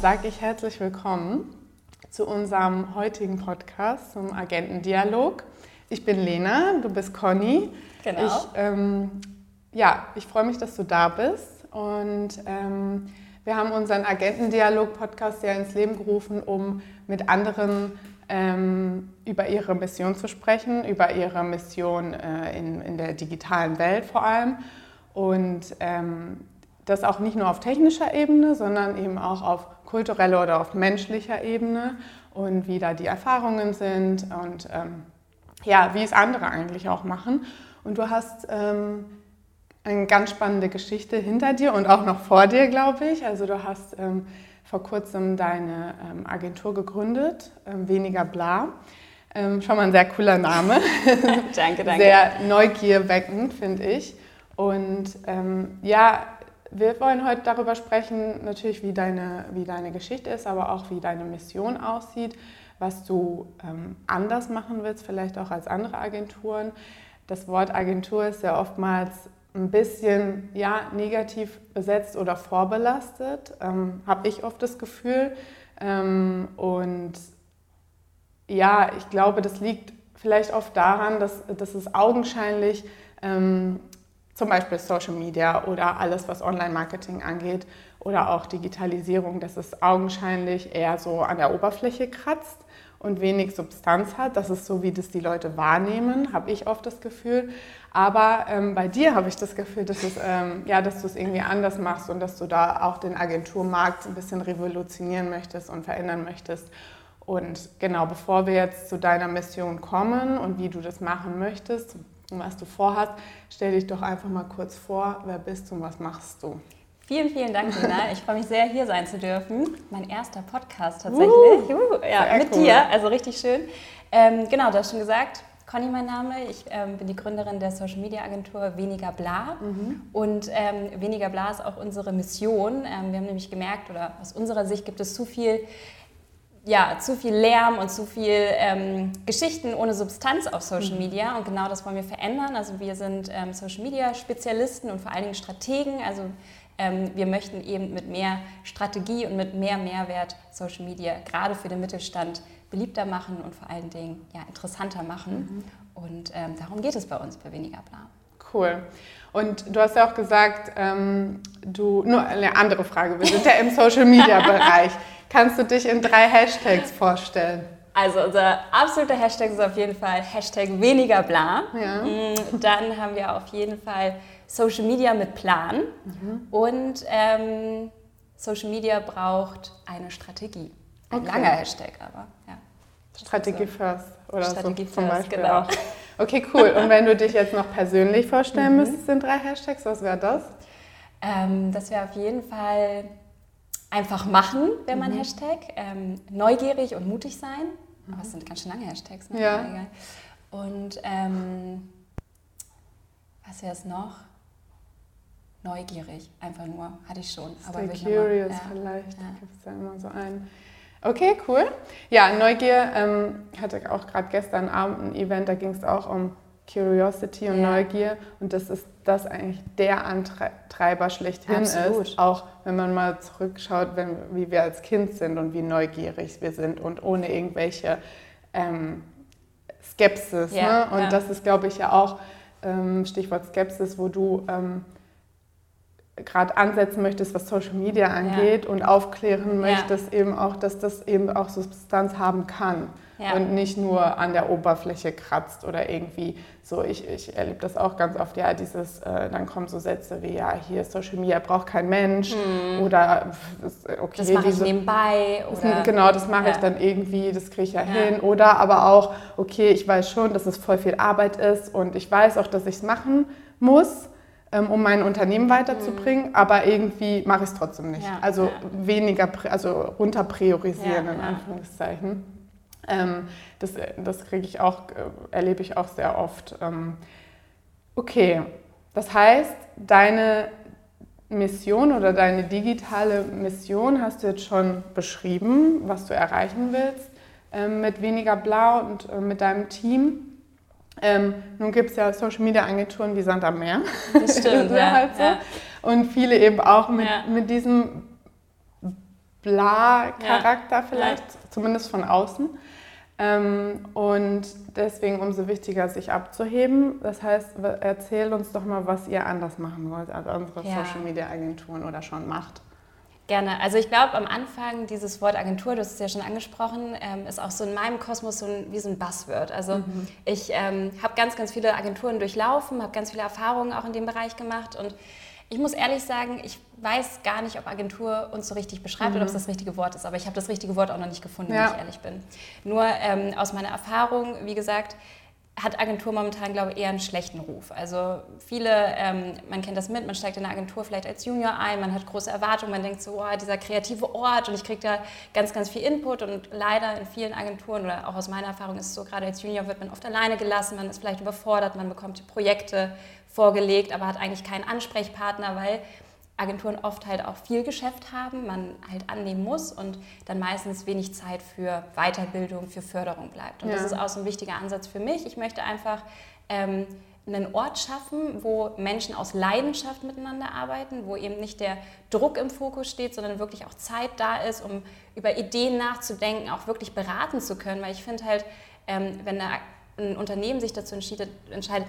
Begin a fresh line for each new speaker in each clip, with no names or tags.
sage ich herzlich willkommen zu unserem heutigen Podcast zum Agentendialog. Ich bin Lena, du bist Conny.
Genau.
Ich, ähm, ja, ich freue mich, dass du da bist und ähm, wir haben unseren Agentendialog-Podcast ja ins Leben gerufen, um mit anderen ähm, über ihre Mission zu sprechen, über ihre Mission äh, in, in der digitalen Welt vor allem. Und ähm, das auch nicht nur auf technischer Ebene, sondern eben auch auf kultureller oder auf menschlicher Ebene und wie da die Erfahrungen sind und ähm, ja, wie es andere eigentlich auch machen. Und du hast ähm, eine ganz spannende Geschichte hinter dir und auch noch vor dir, glaube ich. Also du hast ähm, vor kurzem deine ähm, Agentur gegründet, ähm, Weniger Bla. Ähm, schon mal ein sehr cooler Name.
danke, danke.
Sehr neugierweckend, finde ich. Und ja, wir wollen heute darüber sprechen, natürlich, wie deine, wie deine Geschichte ist, aber auch wie deine Mission aussieht, was du ähm, anders machen willst, vielleicht auch als andere Agenturen. Das Wort Agentur ist ja oftmals ein bisschen ja, negativ besetzt oder vorbelastet, ähm, habe ich oft das Gefühl. Ähm, und ja, ich glaube, das liegt vielleicht oft daran, dass, dass es augenscheinlich ähm, zum Beispiel Social Media oder alles, was Online-Marketing angeht oder auch Digitalisierung, dass es augenscheinlich eher so an der Oberfläche kratzt und wenig Substanz hat. Das ist so, wie das die Leute wahrnehmen, habe ich oft das Gefühl. Aber ähm, bei dir habe ich das Gefühl, dass, es, ähm, ja, dass du es irgendwie anders machst und dass du da auch den Agenturmarkt ein bisschen revolutionieren möchtest und verändern möchtest. Und genau, bevor wir jetzt zu deiner Mission kommen und wie du das machen möchtest, und was du vorhast. Stell dich doch einfach mal kurz vor, wer bist du und was machst du?
Vielen, vielen Dank, Lena. Ich freue mich sehr, hier sein zu dürfen. Mein erster Podcast tatsächlich. Uh, uh, ja, mit cool. dir, also richtig schön. Ähm, genau, du hast schon gesagt, Conny mein Name. Ich ähm, bin die Gründerin der Social Media Agentur Weniger Bla. Mhm. Und ähm, Weniger Bla ist auch unsere Mission. Ähm, wir haben nämlich gemerkt, oder aus unserer Sicht gibt es zu viel ja, zu viel Lärm und zu viel ähm, Geschichten ohne Substanz auf Social mhm. Media. Und genau das wollen wir verändern. Also wir sind ähm, Social Media Spezialisten und vor allen Dingen Strategen. Also ähm, wir möchten eben mit mehr Strategie und mit mehr Mehrwert Social Media gerade für den Mittelstand beliebter machen und vor allen Dingen ja, interessanter machen. Mhm. Und ähm, darum geht es bei uns bei Weniger Plan.
Cool. Und du hast ja auch gesagt, ähm, du, nur eine andere Frage, wir sind ja im Social Media Bereich. Kannst du dich in drei Hashtags vorstellen?
Also unser absoluter Hashtag ist auf jeden Fall Hashtag weniger bla. Ja. Mm, dann haben wir auf jeden Fall Social Media mit Plan. Mhm. Und ähm, Social Media braucht eine Strategie. Ein okay. langer Hashtag aber. Ja.
Strategie so. first oder
Strategie
so
zum first, Beispiel genau. Auch.
Okay, cool. Und wenn du dich jetzt noch persönlich vorstellen mhm. müsstest in drei Hashtags, was wäre das?
Ähm, das wäre auf jeden Fall einfach machen, wenn man mhm. Hashtag. Ähm, neugierig und mutig sein. Mhm. Aber es sind ganz schön lange Hashtags. Ne?
Ja.
Und ähm, was wäre es noch? Neugierig, einfach nur, hatte ich schon.
Stay aber curious ja. vielleicht, ja. da gibt es ja immer so einen. Okay, cool. Ja, Neugier ähm, hatte auch gerade gestern Abend ein Event, da ging es auch um Curiosity und ja. Neugier. Und das ist das eigentlich der Antreiber schlechthin Absolut. ist. Auch wenn man mal zurückschaut, wenn, wie wir als Kind sind und wie neugierig wir sind und ohne irgendwelche ähm, Skepsis. Ja, ne? Und ja. das ist, glaube ich, ja auch ähm, Stichwort Skepsis, wo du ähm, gerade ansetzen möchtest, was Social Media angeht ja. und aufklären möchtest, eben auch, dass das eben auch Substanz haben kann ja. und nicht nur an der Oberfläche kratzt oder irgendwie so. Ich, ich erlebe das auch ganz oft, ja, dieses, äh, dann kommen so Sätze wie, ja, hier Social Media braucht kein Mensch hm. oder
okay. Das mache ich nebenbei.
Oder, genau, das mache ja. ich dann irgendwie, das kriege ich ja, hin. Oder aber auch, okay, ich weiß schon, dass es voll viel Arbeit ist und ich weiß auch, dass ich es machen muss um mein Unternehmen weiterzubringen, mhm. aber irgendwie mache ich es trotzdem nicht. Ja, also ja. weniger, also runter priorisieren ja, in Anführungszeichen. Ähm, das das kriege ich auch, äh, erlebe ich auch sehr oft. Ähm, okay, das heißt, deine Mission oder deine digitale Mission hast du jetzt schon beschrieben, was du erreichen willst ähm, mit weniger Blau und äh, mit deinem Team. Ähm, nun gibt es ja Social Media Agenturen wie Sand am Meer.
Das stimmt, ja,
halt so. ja, Und viele eben auch mit, ja. mit diesem Bla-Charakter vielleicht, zumindest von außen. Ähm, und deswegen umso wichtiger, sich abzuheben. Das heißt, erzähl uns doch mal, was ihr anders machen wollt als unsere. Social Media Agenturen oder schon macht.
Gerne. Also ich glaube, am Anfang dieses Wort Agentur, du hast es ja schon angesprochen, ähm, ist auch so in meinem Kosmos so ein, wie so ein Buzzword. Also mhm. ich ähm, habe ganz, ganz viele Agenturen durchlaufen, habe ganz viele Erfahrungen auch in dem Bereich gemacht und ich muss ehrlich sagen, ich weiß gar nicht, ob Agentur uns so richtig beschreibt mhm. oder ob es mhm. das richtige Wort ist. Aber ich habe das richtige Wort auch noch nicht gefunden, ja. wenn ich ehrlich bin. Nur ähm, aus meiner Erfahrung, wie gesagt, hat Agentur momentan, glaube ich, eher einen schlechten Ruf. Also viele, ähm, man kennt das mit, man steigt in eine Agentur vielleicht als Junior ein, man hat große Erwartungen, man denkt so, oh, dieser kreative Ort und ich kriege da ganz, ganz viel Input und leider in vielen Agenturen oder auch aus meiner Erfahrung ist es so, gerade als Junior wird man oft alleine gelassen, man ist vielleicht überfordert, man bekommt die Projekte vorgelegt, aber hat eigentlich keinen Ansprechpartner, weil Agenturen oft halt auch viel Geschäft haben, man halt annehmen muss und dann meistens wenig Zeit für Weiterbildung, für Förderung bleibt. Und ja. das ist auch so ein wichtiger Ansatz für mich. Ich möchte einfach ähm, einen Ort schaffen, wo Menschen aus Leidenschaft miteinander arbeiten, wo eben nicht der Druck im Fokus steht, sondern wirklich auch Zeit da ist, um über Ideen nachzudenken, auch wirklich beraten zu können. Weil ich finde halt, ähm, wenn eine ein Unternehmen sich dazu entscheidet,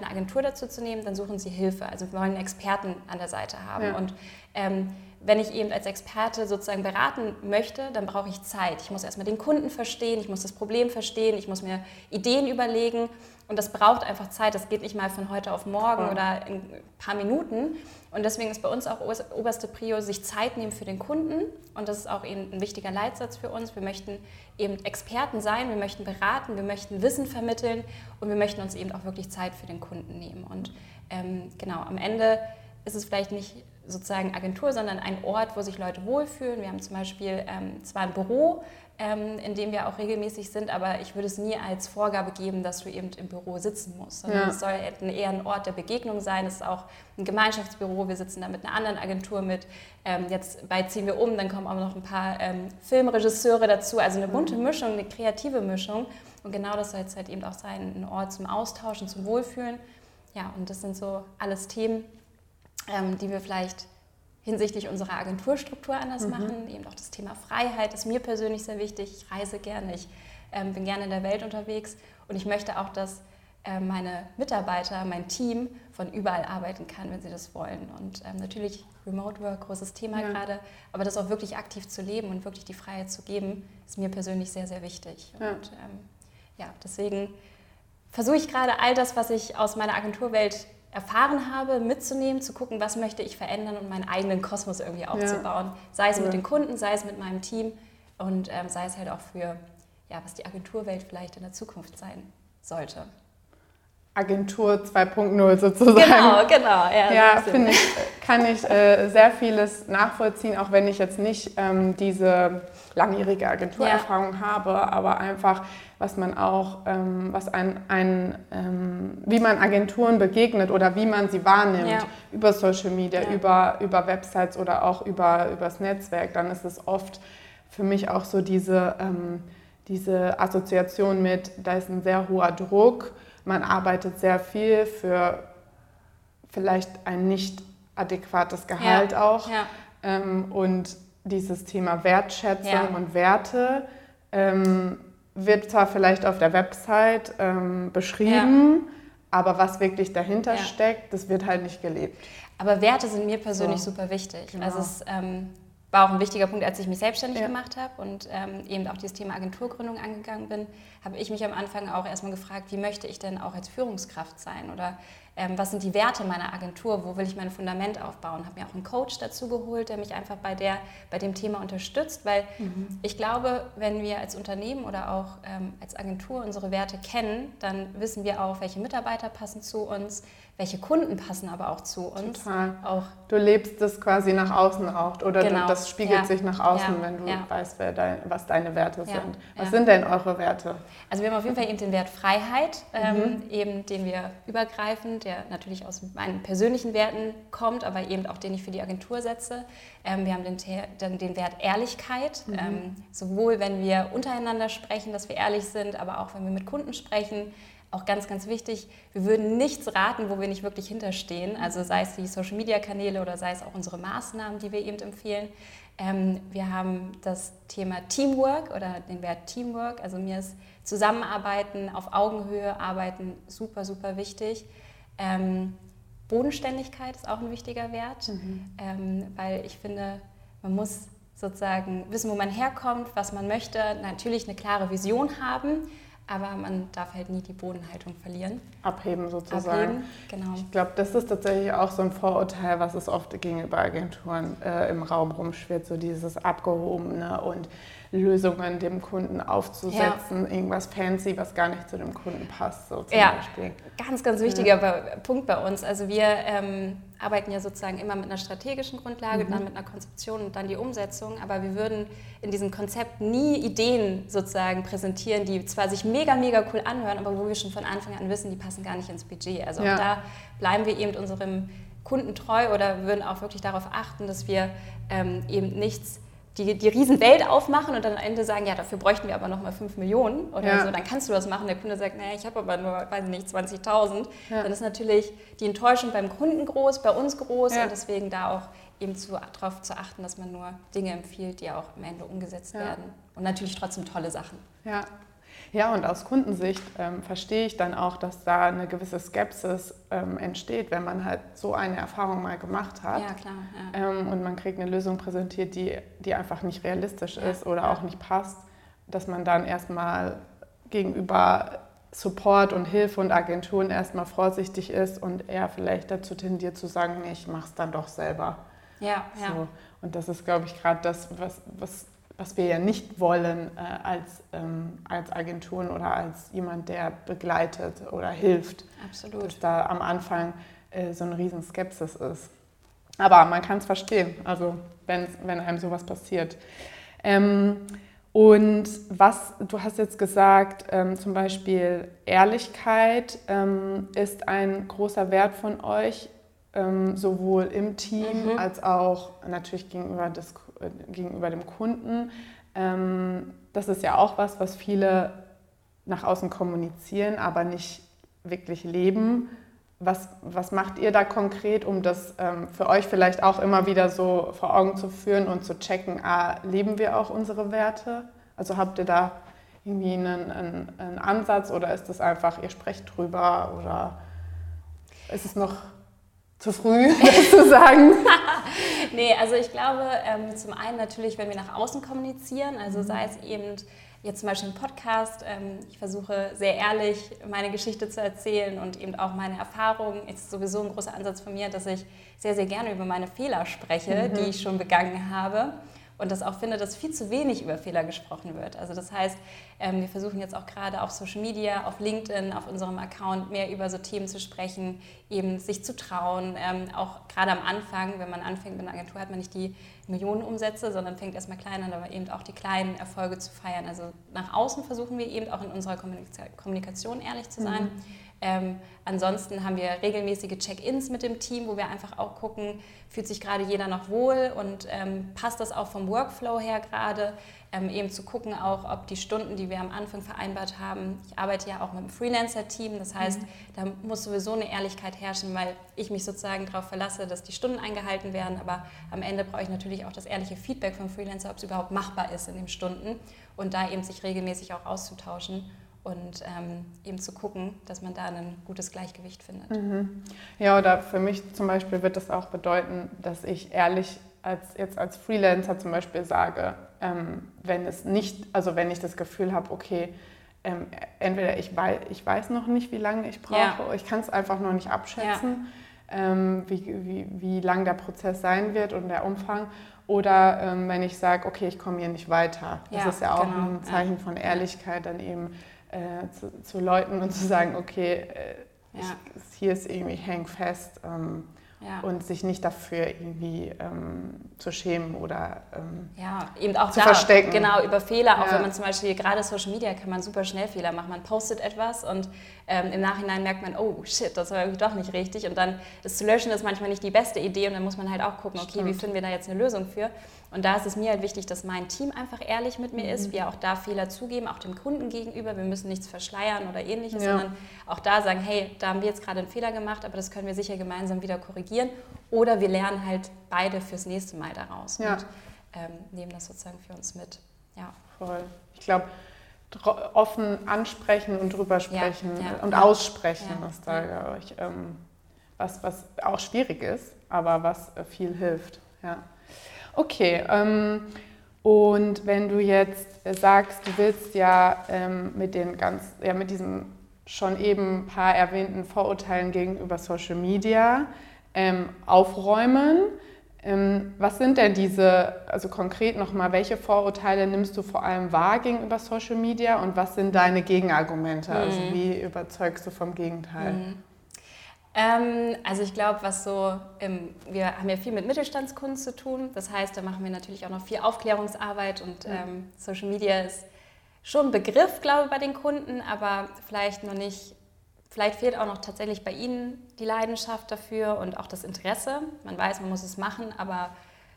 eine Agentur dazu zu nehmen, dann suchen sie Hilfe. Also wir wollen Experten an der Seite haben. Ja. Und ähm, wenn ich eben als Experte sozusagen beraten möchte, dann brauche ich Zeit. Ich muss erstmal den Kunden verstehen, ich muss das Problem verstehen, ich muss mir Ideen überlegen. Und das braucht einfach Zeit. Das geht nicht mal von heute auf morgen ja. oder in ein paar Minuten. Und deswegen ist bei uns auch oberste Prio, sich Zeit nehmen für den Kunden. Und das ist auch eben ein wichtiger Leitsatz für uns. Wir möchten eben Experten sein, wir möchten beraten, wir möchten Wissen vermitteln und wir möchten uns eben auch wirklich Zeit für den Kunden nehmen. Und ähm, genau, am Ende ist es vielleicht nicht sozusagen Agentur, sondern ein Ort, wo sich Leute wohlfühlen. Wir haben zum Beispiel ähm, zwar ein Büro, ähm, in dem wir auch regelmäßig sind, aber ich würde es nie als Vorgabe geben, dass du eben im Büro sitzen musst, ja. es soll eher ein Ort der Begegnung sein. Es ist auch ein Gemeinschaftsbüro. Wir sitzen da mit einer anderen Agentur mit. Ähm, jetzt bald ziehen wir um, dann kommen auch noch ein paar ähm, Filmregisseure dazu. Also eine bunte mhm. Mischung, eine kreative Mischung. Und genau das soll jetzt halt eben auch sein, ein Ort zum Austauschen, zum Wohlfühlen. Ja, und das sind so alles Themen, ähm, die wir vielleicht hinsichtlich unserer Agenturstruktur anders mhm. machen. Eben auch das Thema Freiheit ist mir persönlich sehr wichtig. Ich reise gerne, ich ähm, bin gerne in der Welt unterwegs und ich möchte auch, dass äh, meine Mitarbeiter, mein Team von überall arbeiten kann, wenn sie das wollen. Und ähm, natürlich Remote Work, großes Thema ja. gerade, aber das auch wirklich aktiv zu leben und wirklich die Freiheit zu geben, ist mir persönlich sehr, sehr wichtig. Ja. Und ähm, ja, deswegen versuche ich gerade all das, was ich aus meiner Agenturwelt erfahren habe, mitzunehmen, zu gucken, was möchte ich verändern und meinen eigenen Kosmos irgendwie aufzubauen. Ja. Sei es ja. mit den Kunden, sei es mit meinem Team und ähm, sei es halt auch für, ja, was die Agenturwelt vielleicht in der Zukunft sein sollte.
Agentur 2.0 sozusagen.
Genau, genau.
Ja, ja finde ich, kann ich äh, sehr vieles nachvollziehen, auch wenn ich jetzt nicht ähm, diese langjährige Agenturerfahrung ja. habe, aber einfach, was man auch, ähm, was ein, ein ähm, wie man Agenturen begegnet oder wie man sie wahrnimmt ja. über Social Media, über, über Websites oder auch über das Netzwerk, dann ist es oft für mich auch so diese, ähm, diese Assoziation mit, da ist ein sehr hoher Druck, man arbeitet sehr viel für vielleicht ein nicht adäquates Gehalt auch. Ähm, und dieses Thema Wertschätzung ja. und Werte ähm, wird zwar vielleicht auf der Website ähm, beschrieben, ja. aber was wirklich dahinter ja. steckt, das wird halt nicht gelebt.
Aber Werte sind mir persönlich so. super wichtig. Genau. Also es ähm, war auch ein wichtiger Punkt, als ich mich selbstständig gemacht habe und ähm, eben auch dieses Thema Agenturgründung angegangen bin, habe ich mich am Anfang auch erstmal gefragt, wie möchte ich denn auch als Führungskraft sein oder ähm, was sind die Werte meiner Agentur, wo will ich mein Fundament aufbauen. Habe mir auch einen Coach dazu geholt, der mich einfach bei, der, bei dem Thema unterstützt, weil mhm. ich glaube, wenn wir als Unternehmen oder auch ähm, als Agentur unsere Werte kennen, dann wissen wir auch, welche Mitarbeiter passen zu uns, welche Kunden passen aber auch zu uns.
Total. Auch du lebst das quasi nach außen auch oder genau. du, das spiegelt ja. sich nach außen, ja. wenn du ja. weißt, dein, was deine Werte sind. Was sind denn eure Werte?
Also wir haben auf jeden Fall eben den Wert Freiheit, ähm, mhm. eben den wir übergreifend, der natürlich aus meinen persönlichen Werten kommt, aber eben auch den ich für die Agentur setze. Ähm, wir haben den, den, den Wert Ehrlichkeit, mhm. ähm, sowohl wenn wir untereinander sprechen, dass wir ehrlich sind, aber auch wenn wir mit Kunden sprechen auch ganz, ganz wichtig, wir würden nichts raten, wo wir nicht wirklich hinterstehen. Also sei es die Social-Media-Kanäle oder sei es auch unsere Maßnahmen, die wir eben empfehlen. Ähm, wir haben das Thema Teamwork oder den Wert Teamwork. Also mir ist Zusammenarbeiten, auf Augenhöhe arbeiten super, super wichtig. Ähm, Bodenständigkeit ist auch ein wichtiger Wert, mhm. ähm, weil ich finde, man muss sozusagen wissen, wo man herkommt, was man möchte, natürlich eine klare Vision haben, aber man darf halt nie die Bodenhaltung verlieren.
Abheben sozusagen. Abheben, genau. Ich glaube, das ist tatsächlich auch so ein Vorurteil, was es oft gegenüber Agenturen äh, im Raum rumschwirrt, so dieses Abgehobene und Lösungen dem Kunden aufzusetzen, ja. irgendwas fancy, was gar nicht zu dem Kunden passt, so
zum ja, Beispiel. Ganz, ganz wichtiger ja. Punkt bei uns. Also wir ähm, arbeiten ja sozusagen immer mit einer strategischen Grundlage, mhm. dann mit einer Konzeption und dann die Umsetzung, aber wir würden in diesem Konzept nie Ideen sozusagen präsentieren, die zwar sich mega, mega cool anhören, aber wo wir schon von Anfang an wissen, die passen gar nicht ins Budget. Also ja. auch da bleiben wir eben unserem Kunden treu oder würden auch wirklich darauf achten, dass wir ähm, eben nichts die, die Riesenwelt aufmachen und dann am Ende sagen, ja, dafür bräuchten wir aber nochmal 5 Millionen oder ja. so, dann kannst du das machen. Der Kunde sagt, naja, ich habe aber nur, weiß nicht, 20.000. Ja. Dann ist natürlich die Enttäuschung beim Kunden groß, bei uns groß ja. und deswegen da auch eben zu, darauf zu achten, dass man nur Dinge empfiehlt, die auch am Ende umgesetzt werden. Und natürlich trotzdem tolle Sachen.
Ja, ja, und aus Kundensicht ähm, verstehe ich dann auch, dass da eine gewisse Skepsis ähm, entsteht, wenn man halt so eine Erfahrung mal gemacht hat.
Ja, klar. Ja.
Ähm, und man kriegt eine Lösung präsentiert, die, die einfach nicht realistisch ja. ist oder auch nicht passt, dass man dann erstmal gegenüber Support und Hilfe und Agenturen erstmal vorsichtig ist und eher vielleicht dazu tendiert zu sagen, nee, ich mache es dann doch selber.
Ja, so. ja.
Und das ist, glaube ich, gerade das, was, was was wir ja nicht wollen äh, als, ähm, als Agenturen oder als jemand, der begleitet oder hilft.
Absolut.
Dass da am Anfang äh, so eine riesen Skepsis ist. Aber man kann es verstehen, also wenn, wenn einem sowas passiert. Ähm, und was, du hast jetzt gesagt, ähm, zum Beispiel Ehrlichkeit ähm, ist ein großer Wert von euch, ähm, sowohl im Team mhm. als auch natürlich gegenüber des gegenüber dem Kunden. Ähm, das ist ja auch was, was viele nach außen kommunizieren, aber nicht wirklich leben. Was, was macht ihr da konkret, um das ähm, für euch vielleicht auch immer wieder so vor Augen zu führen und zu checken, ah, leben wir auch unsere Werte? Also habt ihr da irgendwie einen, einen, einen Ansatz oder ist das einfach, ihr sprecht drüber oder ist es noch zu früh, zu sagen?
nee, also ich glaube, ähm, zum einen natürlich, wenn wir nach außen kommunizieren, also mhm. sei es eben jetzt zum Beispiel im Podcast, ähm, ich versuche sehr ehrlich meine Geschichte zu erzählen und eben auch meine Erfahrungen. Ist sowieso ein großer Ansatz von mir, dass ich sehr, sehr gerne über meine Fehler spreche, mhm. die ich schon begangen habe und das auch finde, dass viel zu wenig über Fehler gesprochen wird. Also das heißt, ähm, wir versuchen jetzt auch gerade auf Social Media, auf LinkedIn, auf unserem Account mehr über so Themen zu sprechen, eben sich zu trauen. Ähm, auch gerade am Anfang, wenn man anfängt mit einer Agentur, hat man nicht die Millionenumsätze, sondern fängt erstmal klein an, aber eben auch die kleinen Erfolge zu feiern. Also nach außen versuchen wir eben auch in unserer Kommunikation ehrlich zu sein. Mhm. Ähm, ansonsten haben wir regelmäßige Check-ins mit dem Team, wo wir einfach auch gucken, fühlt sich gerade jeder noch wohl und ähm, passt das auch vom Workflow her gerade. Ähm, eben zu gucken auch, ob die Stunden, die wir am Anfang vereinbart haben, ich arbeite ja auch mit einem Freelancer-Team, das heißt, mhm. da muss sowieso eine Ehrlichkeit herrschen, weil ich mich sozusagen darauf verlasse, dass die Stunden eingehalten werden, aber am Ende brauche ich natürlich auch das ehrliche Feedback vom Freelancer, ob es überhaupt machbar ist in den Stunden und da eben sich regelmäßig auch auszutauschen und ähm, eben zu gucken, dass man da ein gutes Gleichgewicht findet.
Mhm. Ja, oder für mich zum Beispiel wird das auch bedeuten, dass ich ehrlich als jetzt als Freelancer zum Beispiel sage, ähm, wenn es nicht, also wenn ich das Gefühl habe, okay, ähm, entweder ich weiß, ich weiß noch nicht, wie lange ich brauche, ja. ich kann es einfach noch nicht abschätzen, ja. ähm, wie, wie, wie lang der Prozess sein wird und der Umfang. Oder ähm, wenn ich sage, okay, ich komme hier nicht weiter. Das ja, ist ja auch genau. ein Zeichen von Ehrlichkeit, dann eben äh, zu, zu, Leuten und zu sagen, okay, äh, ja. ich, hier ist irgendwie häng fest ähm, ja. und sich nicht dafür irgendwie ähm, zu schämen oder
ähm, ja, eben auch
zu
da,
verstecken.
Genau, über Fehler, auch ja. wenn man zum Beispiel gerade Social Media kann man super schnell Fehler machen. Man postet etwas und ähm, im Nachhinein merkt man, oh shit, das war irgendwie doch nicht richtig. Und dann das zu löschen ist manchmal nicht die beste Idee und dann muss man halt auch gucken, okay, Stimmt. wie finden wir da jetzt eine Lösung für? Und da ist es mir halt wichtig, dass mein Team einfach ehrlich mit mir mhm. ist, wir auch da Fehler zugeben, auch dem Kunden gegenüber. Wir müssen nichts verschleiern oder ähnliches, ja. sondern auch da sagen, hey, da haben wir jetzt gerade einen Fehler gemacht, aber das können wir sicher gemeinsam wieder korrigieren. Oder wir lernen halt beide fürs nächste Mal daraus ja. und ähm, nehmen das sozusagen für uns mit. Ja.
Voll. Ich glaube, offen ansprechen und drüber sprechen ja, und aussprechen ist da, glaube ich, ähm, was, was auch schwierig ist, aber was äh, viel hilft. Ja. Okay, ähm, und wenn du jetzt sagst, du willst ja ähm, mit den ganz, ja, mit diesen schon eben ein paar erwähnten Vorurteilen gegenüber Social Media ähm, aufräumen. Ähm, was sind denn diese, also konkret nochmal, welche Vorurteile nimmst du vor allem wahr gegenüber Social Media und was sind deine Gegenargumente? Also mhm. Also wie überzeugst du vom Gegenteil? Mhm.
Ähm, also ich glaube, was so, im, wir haben ja viel mit Mittelstandskunden zu tun. Das heißt, da machen wir natürlich auch noch viel Aufklärungsarbeit und ja. ähm, Social Media ist schon ein Begriff, glaube ich, bei den Kunden, aber vielleicht noch nicht, vielleicht fehlt auch noch tatsächlich bei ihnen die Leidenschaft dafür und auch das Interesse. Man weiß, man muss es machen, aber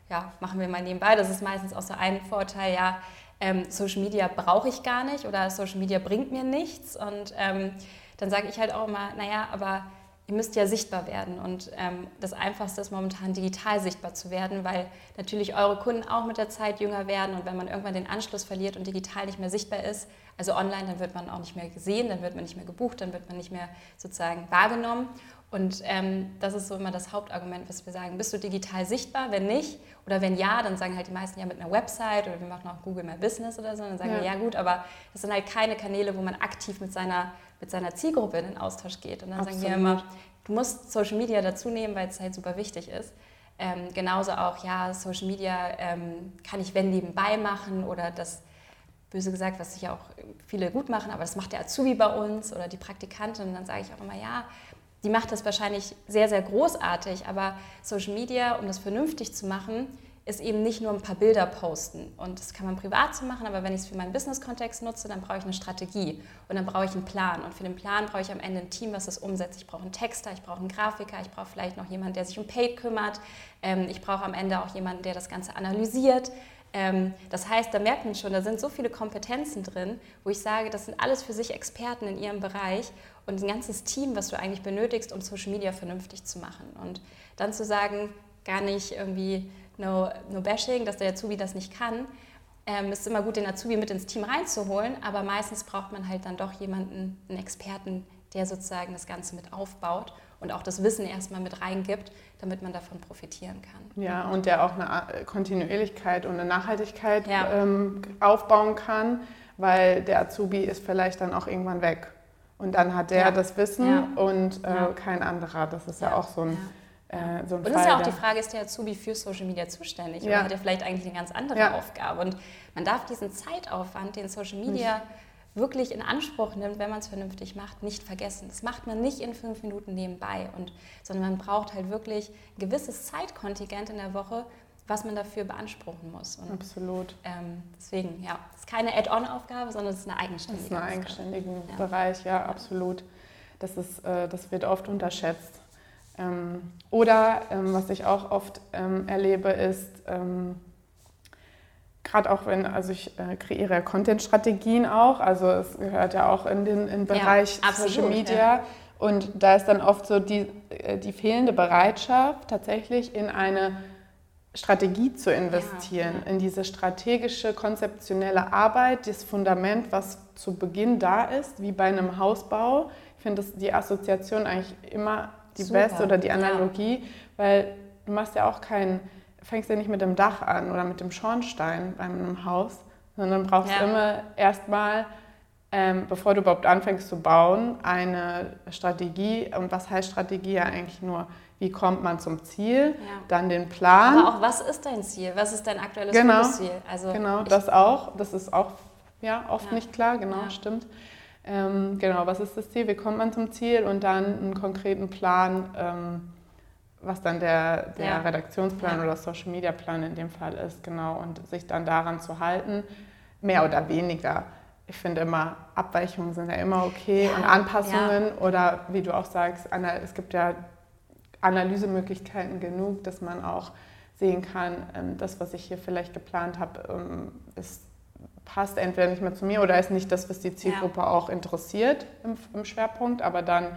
ja, machen wir mal nebenbei. Das ist meistens auch so ein Vorteil, ja, ähm, Social Media brauche ich gar nicht oder Social Media bringt mir nichts. Und ähm, dann sage ich halt auch immer, naja, aber ihr müsst ja sichtbar werden. Und ähm, das Einfachste ist momentan digital sichtbar zu werden, weil natürlich eure Kunden auch mit der Zeit jünger werden. Und wenn man irgendwann den Anschluss verliert und digital nicht mehr sichtbar ist, also online, dann wird man auch nicht mehr gesehen, dann wird man nicht mehr gebucht, dann wird man nicht mehr sozusagen wahrgenommen. Und ähm, das ist so immer das Hauptargument, was wir sagen. Bist du digital sichtbar? Wenn nicht, oder wenn ja, dann sagen halt die meisten ja mit einer Website oder wir machen auch Google My Business oder so. Dann sagen ja. wir, ja gut, aber das sind halt keine Kanäle, wo man aktiv mit seiner mit seiner Zielgruppe in den Austausch geht. Und dann Absolut. sagen wir immer, du musst Social Media dazu nehmen, weil es halt super wichtig ist. Ähm, genauso auch, ja, Social Media ähm, kann ich wenn nebenbei machen oder das, böse gesagt, was sich ja auch viele gut machen, aber das macht der Azubi bei uns oder die Praktikantin. Und dann sage ich auch immer, ja, die macht das wahrscheinlich sehr, sehr großartig, aber Social Media, um das vernünftig zu machen, ist eben nicht nur ein paar Bilder posten. Und das kann man privat so machen, aber wenn ich es für meinen Business-Kontext nutze, dann brauche ich eine Strategie und dann brauche ich einen Plan. Und für den Plan brauche ich am Ende ein Team, was das umsetzt. Ich brauche einen Texter, ich brauche einen Grafiker, ich brauche vielleicht noch jemanden, der sich um Paid kümmert. Ähm, ich brauche am Ende auch jemanden, der das Ganze analysiert. Ähm, das heißt, da merkt man schon, da sind so viele Kompetenzen drin, wo ich sage, das sind alles für sich Experten in ihrem Bereich und ein ganzes Team, was du eigentlich benötigst, um Social Media vernünftig zu machen. Und dann zu sagen, gar nicht irgendwie no, no bashing, dass der Azubi das nicht kann. Ähm, ist immer gut, den Azubi mit ins Team reinzuholen, aber meistens braucht man halt dann doch jemanden, einen Experten, der sozusagen das Ganze mit aufbaut und auch das Wissen erstmal mit reingibt, damit man davon profitieren kann.
Ja, und der auch eine Kontinuierlichkeit und eine Nachhaltigkeit ja. ähm, aufbauen kann, weil der Azubi ist vielleicht dann auch irgendwann weg. Und dann hat der ja. das Wissen ja. und äh, kein anderer. Das ist ja, auch so ein
äh, so Und es ist ja auch die Frage, ist der Azubi für Social Media zuständig ja. oder hat er vielleicht eigentlich eine ganz andere. Aufgabe? Und man darf diesen Zeitaufwand, den Social Media nicht. Wirklich in Anspruch nimmt, wenn man es vernünftig macht, nicht vergessen. Das macht man nicht in fünf Minuten nebenbei, und, sondern man braucht halt wirklich ein gewisses Zeitkontingent in der Woche, was man dafür beanspruchen muss.
Und, Absolut.
Ähm, deswegen, ja, es ist keine Add-on-Aufgabe, sondern es ist eine eigenständige
Das ist ein eigenständiger Bereich, ja, absolut. Das, ist, äh, das wird oft unterschätzt. Ähm, oder ähm, was ich auch oft ähm, erlebe, ist, ähm, gerade auch wenn, also ich äh, kreiere Content-Strategien auch, also es gehört ja auch in den in Bereich ja, absolut, Social Media. Ja. Und da ist dann oft so die, äh, die fehlende Bereitschaft, tatsächlich in eine Strategie zu investieren, ja, in diese strategische, konzeptionelle Arbeit, das Fundament, was zu Beginn da ist, wie bei einem Hausbau. Ich finde die Assoziation eigentlich immer die Super. beste oder die Analogie, ja. weil du machst ja auch keinen, fängst ja nicht mit dem Dach an oder mit dem Schornstein bei einem Haus, sondern brauchst ja. immer erstmal, ähm, bevor du überhaupt anfängst zu bauen, eine Strategie. Und was heißt Strategie ja eigentlich nur? Wie kommt man zum Ziel? Ja. Dann den Plan.
Aber auch, was ist dein Ziel? Was ist dein aktuelles
genau,
Ziel?
Also genau, das auch. Das ist auch ja, oft nicht klar, genau, stimmt. Ähm, genau, was ist das Ziel, wie kommt man zum Ziel und dann einen konkreten Plan, ähm, was dann der, der ja. Redaktionsplan ja. oder Social Media Plan in dem Fall ist, genau, und sich dann daran zu halten, mehr oder weniger. Ich finde immer, Abweichungen sind ja immer okay ja. und Anpassungen oder wie du auch sagst, es gibt ja Analysemöglichkeiten genug, dass man auch sehen kann, ähm, das, was ich hier vielleicht geplant habe, ähm, ist, passt entweder nicht mehr zu mir oder ist nicht das, was die Zielgruppe auch interessiert im, im Schwerpunkt, aber dann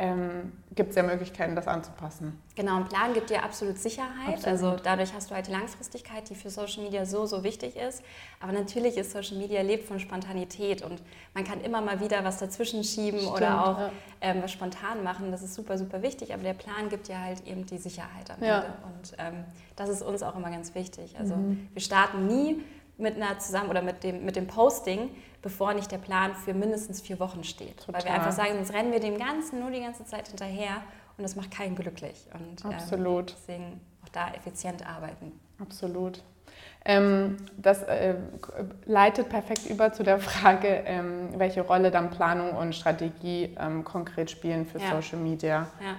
ähm, gibt es ja Möglichkeiten, das anzupassen.
Genau, ein Plan gibt dir absolut Sicherheit. Absolut. Also dadurch hast du halt die Langfristigkeit, die für Social Media so, so wichtig ist. Aber natürlich ist Social Media lebt von Spontanität und man kann immer mal wieder was dazwischen schieben Stimmt, oder auch ja. ähm, was spontan machen. Das ist super, super wichtig. Aber der Plan gibt ja halt eben die Sicherheit am ja. Ende. Und ähm, das ist uns auch immer ganz wichtig. Also mhm. wir starten nie mit einer zusammen oder mit dem, mit dem Posting, bevor nicht der Plan für mindestens vier Wochen steht. Total. Weil wir einfach sagen, sonst rennen wir dem Ganzen nur die ganze Zeit hinterher und das macht keinen glücklich. Und,
ähm, Absolut.
Ähm, deswegen auch da effizient arbeiten.
Absolut. Ähm, das äh, leitet perfekt über zu der Frage, ähm, welche Rolle dann Planung und Strategie ähm, konkret spielen für ja. Social Media.
Ja.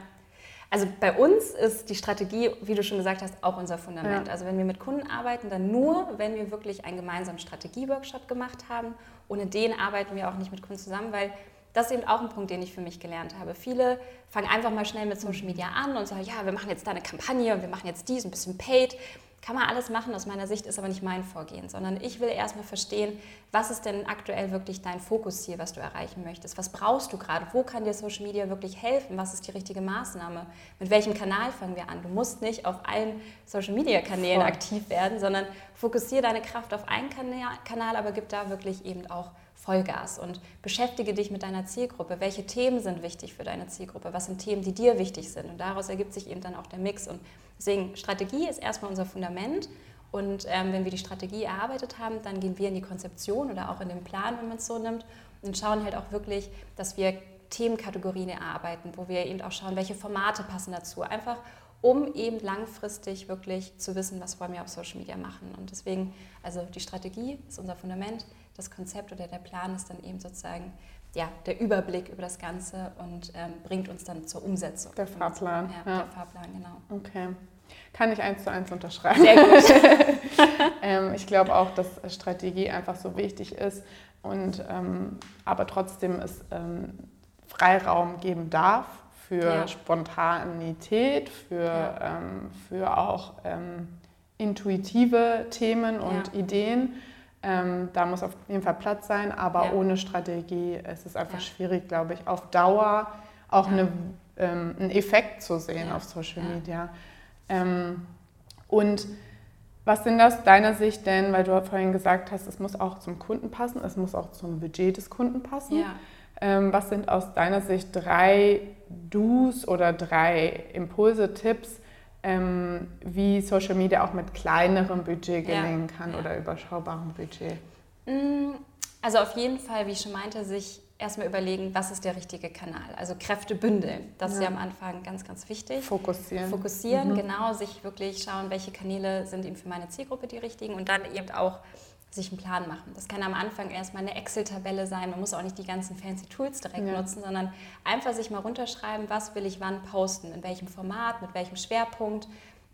Also bei uns ist die Strategie, wie du schon gesagt hast, auch unser Fundament. Ja. Also wenn wir mit Kunden arbeiten, dann nur, wenn wir wirklich einen gemeinsamen Strategieworkshop gemacht haben. Ohne den arbeiten wir auch nicht mit Kunden zusammen, weil das ist eben auch ein Punkt, den ich für mich gelernt habe. Viele fangen einfach mal schnell mit Social Media an und sagen, ja, wir machen jetzt da eine Kampagne und wir machen jetzt dies, ein bisschen Paid. Kann man alles machen, aus meiner Sicht ist aber nicht mein Vorgehen, sondern ich will erstmal verstehen, was ist denn aktuell wirklich dein Fokusziel, was du erreichen möchtest? Was brauchst du gerade? Wo kann dir Social Media wirklich helfen? Was ist die richtige Maßnahme? Mit welchem Kanal fangen wir an? Du musst nicht auf allen Social Media Kanälen Voll. aktiv werden, sondern fokussiere deine Kraft auf einen Kanal, aber gib da wirklich eben auch Vollgas und beschäftige dich mit deiner Zielgruppe. Welche Themen sind wichtig für deine Zielgruppe? Was sind Themen, die dir wichtig sind? Und daraus ergibt sich eben dann auch der Mix. Und deswegen, Strategie ist erstmal unser Fundament. Und ähm, wenn wir die Strategie erarbeitet haben, dann gehen wir in die Konzeption oder auch in den Plan, wenn man es so nimmt, und schauen halt auch wirklich, dass wir Themenkategorien erarbeiten, wo wir eben auch schauen, welche Formate passen dazu. Einfach um eben langfristig wirklich zu wissen, was wollen wir auf Social Media machen. Und deswegen, also die Strategie ist unser Fundament, das Konzept oder der Plan ist dann eben sozusagen ja, der Überblick über das Ganze und ähm, bringt uns dann zur Umsetzung.
Der Fahrplan.
Ja, ja, der Fahrplan, genau.
Okay. Kann ich eins zu eins unterschreiben.
Sehr gut.
ähm, ich glaube auch, dass Strategie einfach so wichtig ist und ähm, aber trotzdem es ähm, Freiraum geben darf für ja. Spontanität, für, ja. ähm, für auch ähm, intuitive Themen und. Ideen. Ähm, da muss auf jeden Fall Platz sein, aber ohne Strategie ist es einfach schwierig, glaube ich, auf Dauer auch eine, ähm, einen Effekt zu sehen auf Social Media. Ähm, und was sind das deiner Sicht denn, weil du vorhin gesagt hast, es muss auch zum Kunden passen, es muss auch zum Budget des Kunden passen. Ja. Ähm, was sind aus deiner Sicht drei Do's oder drei Impulse, Tipps, ähm, wie Social Media auch mit kleinerem Budget gelingen ja. kann ja. oder überschaubarem Budget?
Mm, also auf jeden Fall, wie ich schon meinte, sich erstmal überlegen, was ist der richtige Kanal. Also Kräfte bündeln. Das ja. ist ja am Anfang ganz, ganz wichtig.
Fokussieren.
Fokussieren, mhm. genau. Sich wirklich schauen, welche Kanäle sind eben für meine Zielgruppe die richtigen und dann eben auch sich einen Plan machen. Das kann am Anfang erstmal eine Excel-Tabelle sein. Man muss auch nicht die ganzen fancy Tools direkt ja. nutzen, sondern einfach sich mal runterschreiben, was will ich wann posten, in welchem Format, mit welchem Schwerpunkt,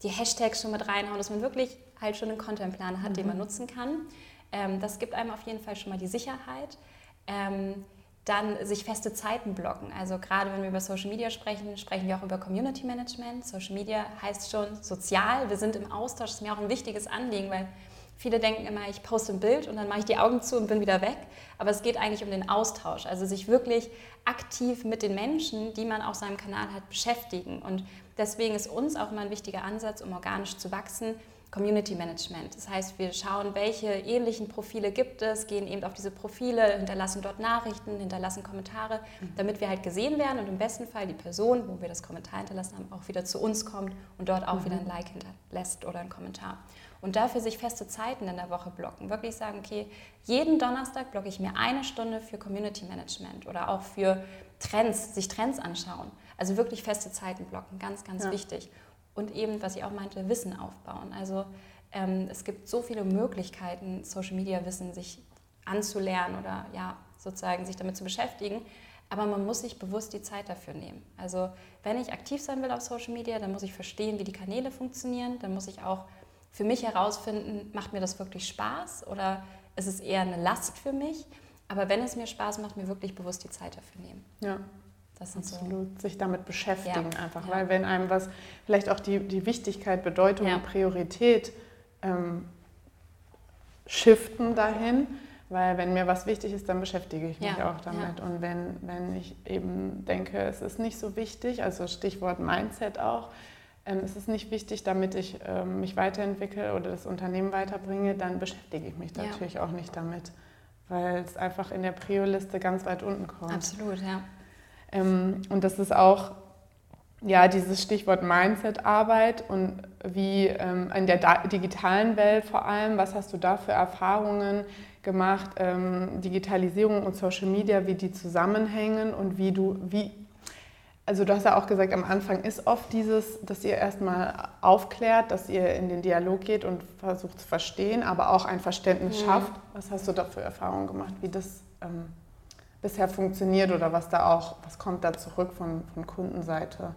die Hashtags schon mit reinhauen, dass man wirklich halt schon einen Contentplan hat, mhm. den man nutzen kann. Ähm, das gibt einem auf jeden Fall schon mal die Sicherheit. Ähm, dann sich feste Zeiten blocken. Also gerade wenn wir über Social Media sprechen, sprechen wir auch über Community Management. Social Media heißt schon sozial. Wir sind im Austausch. Das ist mir auch ein wichtiges Anliegen, weil Viele denken immer, ich poste ein Bild und dann mache ich die Augen zu und bin wieder weg. Aber es geht eigentlich um den Austausch, also sich wirklich aktiv mit den Menschen, die man auf seinem Kanal hat, beschäftigen. Und deswegen ist uns auch immer ein wichtiger Ansatz, um organisch zu wachsen, Community Management. Das heißt, wir schauen, welche ähnlichen Profile gibt es, gehen eben auf diese Profile, hinterlassen dort Nachrichten, hinterlassen Kommentare, damit wir halt gesehen werden und im besten Fall die Person, wo wir das Kommentar hinterlassen haben, auch wieder zu uns kommt und dort auch mhm. wieder ein Like hinterlässt oder einen Kommentar. Und dafür sich feste Zeiten in der Woche blocken. Wirklich sagen, okay, jeden Donnerstag blocke ich mir eine Stunde für Community Management oder auch für Trends, sich Trends anschauen. Also wirklich feste Zeiten blocken, ganz, ganz ja. wichtig. Und eben, was ich auch meinte, Wissen aufbauen. Also ähm, es gibt so viele Möglichkeiten, Social Media Wissen sich anzulernen oder ja, sozusagen sich damit zu beschäftigen. Aber man muss sich bewusst die Zeit dafür nehmen. Also wenn ich aktiv sein will auf Social Media, dann muss ich verstehen, wie die Kanäle funktionieren. Dann muss ich auch für mich herausfinden, macht mir das wirklich Spaß oder ist es eher eine Last für mich? Aber wenn es mir Spaß macht, mir wirklich bewusst die Zeit dafür nehmen.
Ja. Das Absolut, so. sich damit beschäftigen ja. einfach, ja. weil wenn einem was, vielleicht auch die, die Wichtigkeit, Bedeutung ja. und Priorität ähm, shiften dahin, weil wenn mir was wichtig ist, dann beschäftige ich mich auch damit. Und wenn, wenn ich eben denke, es ist nicht so wichtig, also Stichwort Mindset auch, ähm, es ist nicht wichtig, damit ich ähm, mich weiterentwickle oder das Unternehmen weiterbringe, dann beschäftige ich mich natürlich auch nicht damit, weil es einfach in der Prio-Liste ganz weit unten kommt.
Absolut, ja.
Ähm, und das ist auch ja, dieses Stichwort Mindset-Arbeit und wie ähm, in der digitalen Welt vor allem, was hast du da für Erfahrungen gemacht, ähm, Digitalisierung und Social Media, wie die zusammenhängen und wie du, wie, also du hast ja auch gesagt, am Anfang ist oft dieses, dass ihr erstmal aufklärt, dass ihr in den Dialog geht und versucht zu verstehen, aber auch ein Verständnis mhm. schafft. Was hast du da für Erfahrungen gemacht, wie das ähm, bisher funktioniert oder was da auch, was kommt da zurück von, von Kundenseite?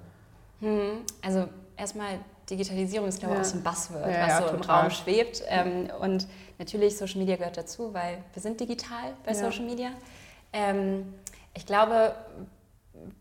Hm, also erstmal Digitalisierung ist glaube ich ja. auch so ein Buzzword, ja, was ja, so total. im Raum schwebt. Ähm, und natürlich Social Media gehört dazu, weil wir sind digital bei Social Media. Ähm, ich glaube,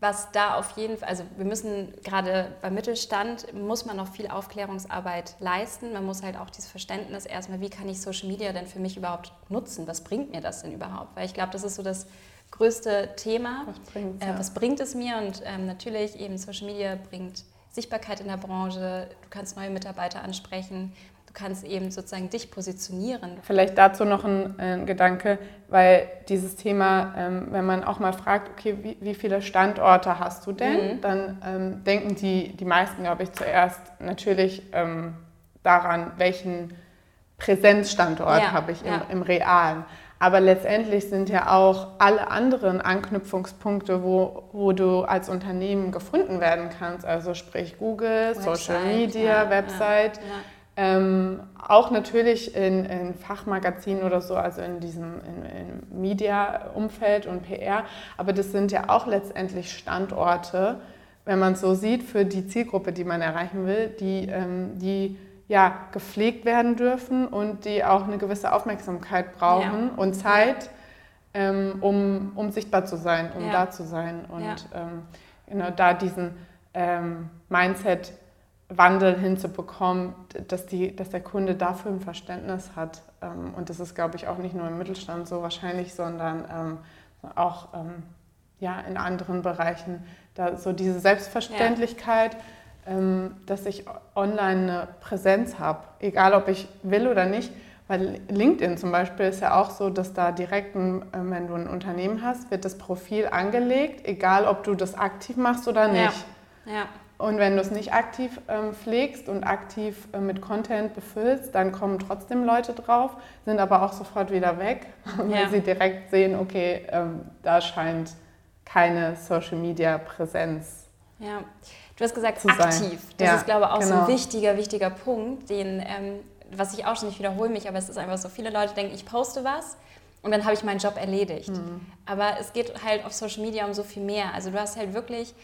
was da auf jeden Fall, also wir müssen gerade beim Mittelstand, muss man noch viel Aufklärungsarbeit leisten. Man muss halt auch dieses Verständnis erstmal, wie kann ich Social Media denn für mich überhaupt nutzen? Was bringt mir das denn überhaupt? Weil ich glaube, das ist so das größte Thema. Was, bringt, äh, was bringt es mir? Und ähm, natürlich eben Social Media bringt Sichtbarkeit in der Branche. Du kannst neue Mitarbeiter ansprechen. Du kannst eben sozusagen dich positionieren.
Vielleicht dazu noch ein, ein Gedanke, weil dieses Thema, ähm, wenn man auch mal fragt, okay, wie, wie viele Standorte hast du denn, mhm. dann ähm, denken die, die meisten, glaube ich, zuerst natürlich ähm, daran, welchen Präsenzstandort ja, habe ich im, ja. im Realen. Aber letztendlich sind ja auch alle anderen Anknüpfungspunkte, wo, wo du als Unternehmen gefunden werden kannst, also sprich Google, Website, Social Media, ja, Website, ja, ja. Ähm, auch natürlich in, in, Fachmagazinen oder so, also in diesem in, in Media-Umfeld und PR. Aber das sind ja auch letztendlich Standorte, wenn man es so sieht, für die Zielgruppe, die man erreichen will, die, ähm, die ja, gepflegt werden dürfen und die auch eine gewisse Aufmerksamkeit brauchen ja. und Zeit, ähm, um, um sichtbar zu sein, um ja. da zu sein. Und ja. ähm, genau da diesen ähm, Mindset-Wandel hinzubekommen, dass, die, dass der Kunde dafür ein Verständnis hat. Ähm, und das ist, glaube ich, auch nicht nur im Mittelstand so wahrscheinlich, sondern ähm, auch ähm, ja, in anderen Bereichen. Da so diese Selbstverständlichkeit. Ja dass ich online eine Präsenz habe, egal ob ich will oder nicht. Weil LinkedIn zum Beispiel ist ja auch so, dass da direkt, ein, äh, wenn du ein Unternehmen hast, wird das Profil angelegt, egal ob du das aktiv machst oder nicht. Ja. ja. Und wenn du es nicht aktiv ähm, pflegst und aktiv äh, mit Content befüllst, dann kommen trotzdem Leute drauf, sind aber auch sofort wieder weg, weil ja. sie direkt sehen, okay, ähm, da scheint keine Social-Media-Präsenz
ja. Du hast gesagt, aktiv. Das ja, ist, glaube ich, auch genau. so ein genau. wichtiger, wichtiger Punkt, den, ähm, was ich auch schon, ich wiederhole mich, aber es ist einfach so, viele Leute denken, ich poste was und dann habe ich meinen Job erledigt. Mhm. Aber es geht halt auf Social Media um so viel mehr. Also du hast halt wirklich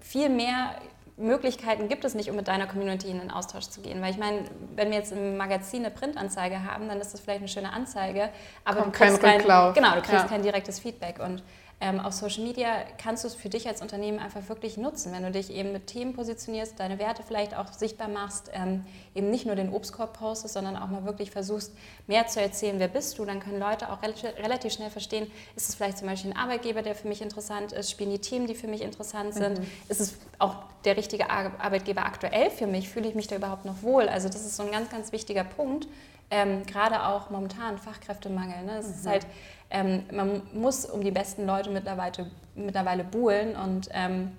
viel mehr Möglichkeiten gibt es nicht, um mit deiner Community in den Austausch zu gehen. Weil ich meine, wenn wir jetzt im Magazin eine Printanzeige haben, dann ist das vielleicht eine schöne Anzeige, aber Kommt du kriegst kein, kein genau, du kriegst ja. kein direktes Feedback. Und ähm, auf Social Media kannst du es für dich als Unternehmen einfach wirklich nutzen, wenn du dich eben mit Themen positionierst, deine Werte vielleicht auch sichtbar machst, ähm, eben nicht nur den Obstkorb postest, sondern auch mal wirklich versuchst, mehr zu erzählen, wer bist du, dann können Leute auch relativ schnell verstehen, ist es vielleicht zum Beispiel ein Arbeitgeber, der für mich interessant ist, spielen die Themen, die für mich interessant sind, mhm. ist es auch der richtige Arbeitgeber aktuell für mich, fühle ich mich da überhaupt noch wohl? Also das ist so ein ganz, ganz wichtiger Punkt, ähm, gerade auch momentan Fachkräftemangel. Ne? Es mhm. ist halt ähm, man muss um die besten Leute mittlerweile, mittlerweile buhlen und ähm,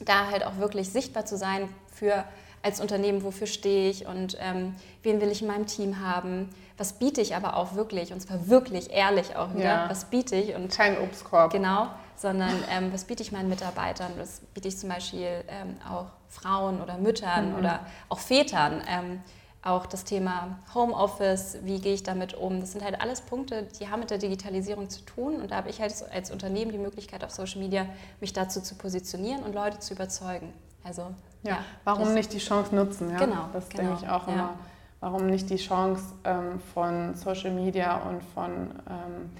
da halt auch wirklich sichtbar zu sein für als Unternehmen, wofür stehe ich und ähm, wen will ich in meinem Team haben, was biete ich aber auch wirklich und zwar wirklich ehrlich auch wieder, ja. was biete ich und
kein Obstkorb.
Genau, sondern ähm, was biete ich meinen Mitarbeitern, was biete ich zum Beispiel ähm, auch Frauen oder Müttern mhm. oder auch Vätern. Ähm, auch das Thema Homeoffice, wie gehe ich damit um? Das sind halt alles Punkte, die haben mit der Digitalisierung zu tun. Und da habe ich halt als Unternehmen die Möglichkeit, auf Social Media mich dazu zu positionieren und Leute zu überzeugen. Also,
ja, ja warum nicht die Chance nutzen? Ja?
Genau.
Das
genau,
denke ich auch immer. Ja. Warum nicht die Chance ähm, von Social Media und von ähm,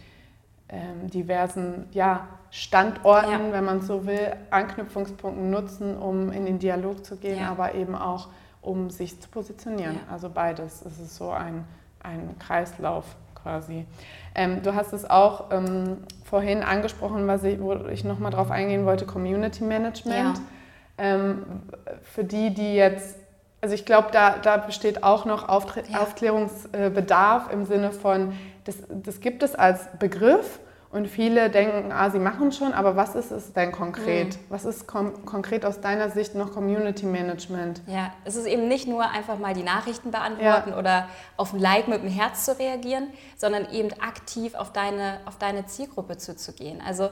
ähm, diversen ja, Standorten, ja. wenn man so will, Anknüpfungspunkten nutzen, um in den Dialog zu gehen, aber eben auch um sich zu positionieren. Ja. Also beides. Es ist so ein, ein Kreislauf quasi. Ähm, du hast es auch ähm, vorhin angesprochen, was ich, wo ich nochmal drauf eingehen wollte, Community Management. Ja. Ähm, für die, die jetzt, also ich glaube, da, da besteht auch noch Auftre ja. Aufklärungsbedarf im Sinne von, das, das gibt es als Begriff, und viele denken, ah, sie machen schon, aber was ist es denn konkret? Mhm. Was ist konkret aus deiner Sicht noch Community Management?
Ja, es ist eben nicht nur einfach mal die Nachrichten beantworten ja. oder auf ein Like mit dem Herz zu reagieren, sondern eben aktiv auf deine, auf deine Zielgruppe zuzugehen. Also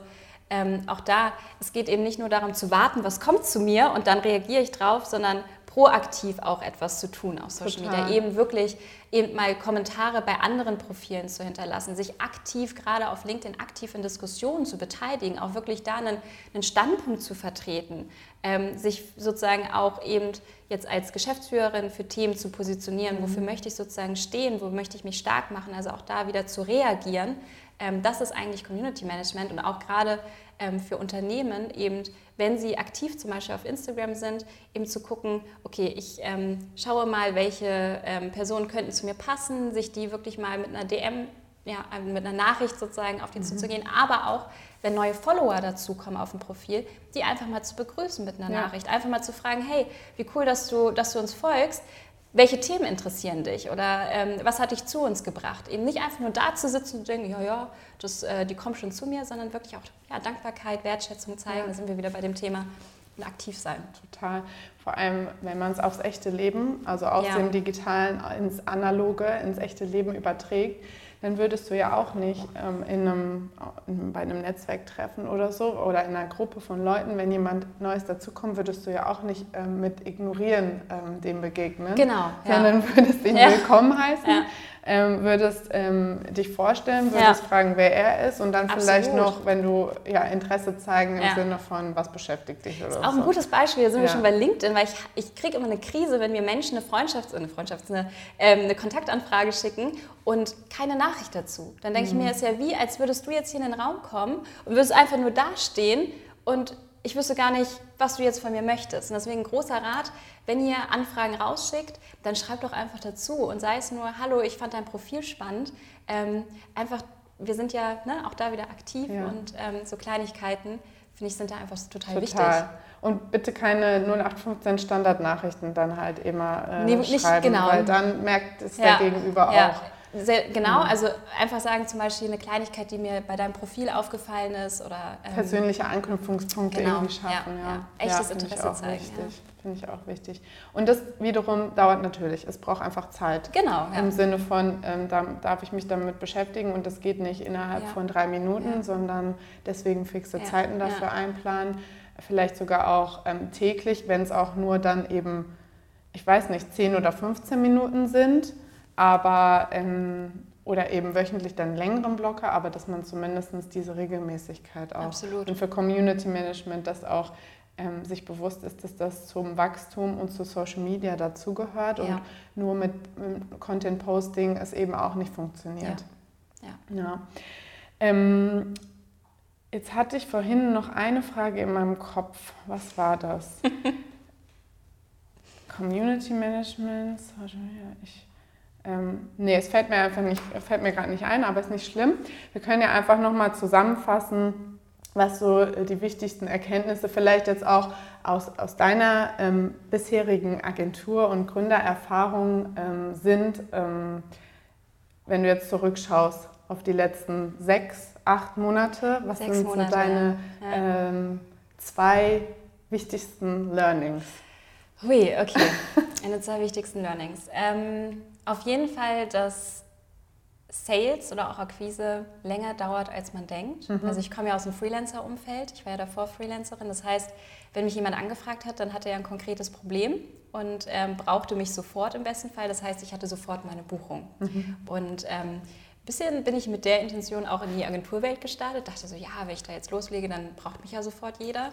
ähm, auch da, es geht eben nicht nur darum zu warten, was kommt zu mir und dann reagiere ich drauf, sondern proaktiv auch etwas zu tun auf Social Total. Media. Eben wirklich eben mal Kommentare bei anderen Profilen zu hinterlassen, sich aktiv gerade auf LinkedIn aktiv in Diskussionen zu beteiligen, auch wirklich da einen, einen Standpunkt zu vertreten, ähm, sich sozusagen auch eben jetzt als Geschäftsführerin für Themen zu positionieren, mhm. wofür möchte ich sozusagen stehen, wo möchte ich mich stark machen, also auch da wieder zu reagieren. Ähm, das ist eigentlich Community Management und auch gerade ähm, für Unternehmen eben, wenn sie aktiv zum Beispiel auf Instagram sind, eben zu gucken, okay, ich ähm, schaue mal, welche ähm, Personen könnten zu mir passen, sich die wirklich mal mit einer DM, ja, äh, mit einer Nachricht sozusagen auf die mhm. zuzugehen, aber auch, wenn neue Follower dazukommen auf dem Profil, die einfach mal zu begrüßen mit einer ja. Nachricht, einfach mal zu fragen, hey, wie cool, dass du, dass du uns folgst, welche Themen interessieren dich oder ähm, was hat dich zu uns gebracht? Eben nicht einfach nur da zu sitzen und denken, ja, ja, das, äh, die kommen schon zu mir, sondern wirklich auch ja, Dankbarkeit, Wertschätzung zeigen. Ja. Da sind wir wieder bei dem Thema aktiv sein.
Total. Vor allem, wenn man es aufs echte Leben, also aus ja. dem Digitalen ins Analoge, ins echte Leben überträgt, dann würdest du ja auch nicht ähm, in einem, in, bei einem Netzwerktreffen oder so oder in einer Gruppe von Leuten, wenn jemand Neues dazukommt, würdest du ja auch nicht ähm, mit Ignorieren ähm, dem begegnen.
Genau.
Sondern ja. würdest ihn ja. willkommen heißen. Ja ähm, würdest ähm, dich vorstellen, würdest ja. fragen, wer er ist und dann Absolut. vielleicht noch, wenn du ja, Interesse zeigen im ja. Sinne von, was beschäftigt dich oder
das
ist
auch so. ein gutes Beispiel, da sind wir schon bei LinkedIn, weil ich, ich kriege immer eine Krise, wenn mir Menschen eine Freundschafts-, eine, Freundschafts-, eine, ähm, eine Kontaktanfrage schicken und keine Nachricht dazu. Dann denke mhm. ich mir, es ist ja wie, als würdest du jetzt hier in den Raum kommen und würdest einfach nur dastehen und ich wüsste gar nicht, was du jetzt von mir möchtest. Und deswegen großer Rat, wenn ihr Anfragen rausschickt, dann schreibt doch einfach dazu und sei es nur, hallo, ich fand dein Profil spannend. Ähm, einfach, wir sind ja ne, auch da wieder aktiv ja. und ähm, so Kleinigkeiten, finde ich, sind da einfach total, total, wichtig.
Und bitte keine 0815 Standardnachrichten dann halt immer äh, nee, nicht, schreiben, genau. weil dann merkt es ja. der Gegenüber ja. auch.
Sehr, genau, also einfach sagen zum Beispiel eine Kleinigkeit, die mir bei deinem Profil aufgefallen ist oder
ähm, persönliche Anknüpfungspunkte genau, irgendwie schaffen. Ja, ja.
Echtes ja, Interesse zeigen.
Wichtig. Finde ich auch wichtig. Und das wiederum dauert natürlich. Es braucht einfach Zeit.
Genau.
Im Sinne von, ähm, da darf ich mich damit beschäftigen und das geht nicht innerhalb von drei Minuten, sondern deswegen fixe Zeiten dafür einplanen. Vielleicht sogar auch ähm, täglich, wenn es auch nur dann eben, ich weiß nicht, 10 oder 15 Minuten sind aber ähm, oder eben wöchentlich dann längeren Blocker, aber dass man zumindest diese Regelmäßigkeit auch
Absolut.
und für Community Management das auch ähm, sich bewusst ist, dass das zum Wachstum und zu Social Media dazugehört ja. und nur mit, mit, Content Posting es eben auch nicht funktioniert.
Ja. ja.
ja. Ähm, jetzt hatte ich vorhin noch eine Frage in meinem Kopf. Was war das? Community Management, Social Media. Ich ähm, nee, es fällt mir einfach nicht, fällt mir gerade nicht ein, aber ist nicht schlimm. Wir können ja einfach nochmal zusammenfassen, was so die wichtigsten Erkenntnisse vielleicht jetzt auch aus, aus deiner ähm, bisherigen Agentur- und Gründererfahrung ähm, sind, ähm, wenn du jetzt zurückschaust auf die letzten sechs, acht Monate. Was sechs sind Monate, so deine ja. Ähm, zwei wichtigsten Learnings?
Hui, okay. Eine zwei wichtigsten Learnings. Ähm, auf jeden Fall, dass Sales oder auch Akquise länger dauert, als man denkt. Mhm. Also ich komme ja aus dem Freelancer-Umfeld. Ich war ja davor Freelancerin. Das heißt, wenn mich jemand angefragt hat, dann hatte er ein konkretes Problem und ähm, brauchte mich sofort im besten Fall. Das heißt, ich hatte sofort meine Buchung. Mhm. Und ähm, bisschen bin ich mit der Intention auch in die Agenturwelt gestartet. Dachte so, ja, wenn ich da jetzt loslege, dann braucht mich ja sofort jeder.